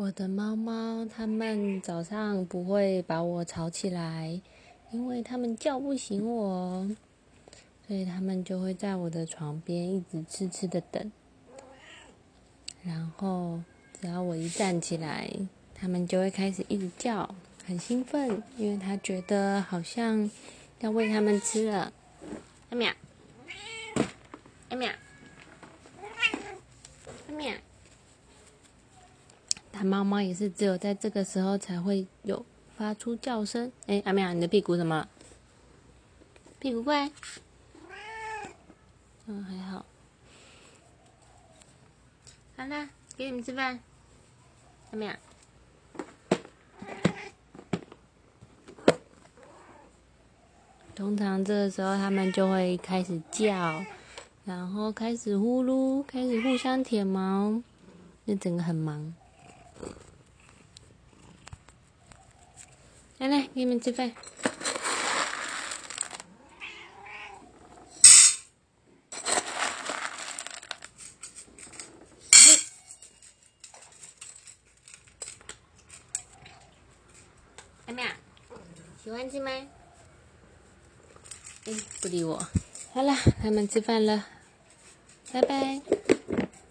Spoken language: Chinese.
我的猫猫，它们早上不会把我吵起来，因为它们叫不醒我，所以它们就会在我的床边一直痴痴的等。然后，只要我一站起来，它们就会开始一直叫，很兴奋，因为它觉得好像要喂它们吃了。阿喵，阿喵，阿喵。它猫猫也是只有在这个时候才会有发出叫声。哎，阿妙，你的屁股怎么了？屁股怪？嗯，还好。好啦，给你们吃饭。阿妙。通常这个时候，它们就会开始叫，然后开始呼噜，开始互相舔毛，就整个很忙。来来，给你们吃饭。阿妙，喜欢吃吗？哎，不理我。好了，他们吃饭了，拜拜。